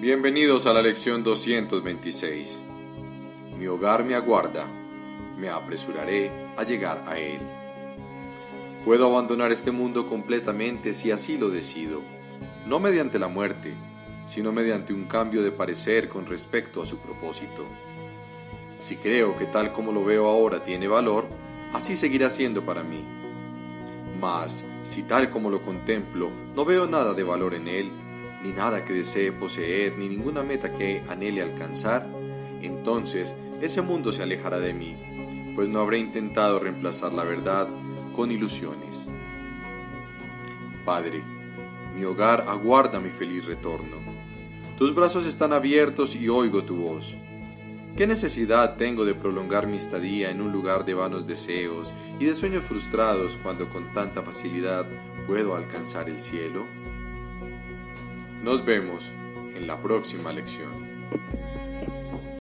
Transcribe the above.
Bienvenidos a la lección 226. Mi hogar me aguarda, me apresuraré a llegar a él. Puedo abandonar este mundo completamente si así lo decido, no mediante la muerte, sino mediante un cambio de parecer con respecto a su propósito. Si creo que tal como lo veo ahora tiene valor, así seguirá siendo para mí. Mas, si tal como lo contemplo, no veo nada de valor en él, ni nada que desee poseer, ni ninguna meta que anhele alcanzar, entonces ese mundo se alejará de mí, pues no habré intentado reemplazar la verdad con ilusiones. Padre, mi hogar aguarda mi feliz retorno. Tus brazos están abiertos y oigo tu voz. ¿Qué necesidad tengo de prolongar mi estadía en un lugar de vanos deseos y de sueños frustrados cuando con tanta facilidad puedo alcanzar el cielo? Nos vemos en la próxima lección.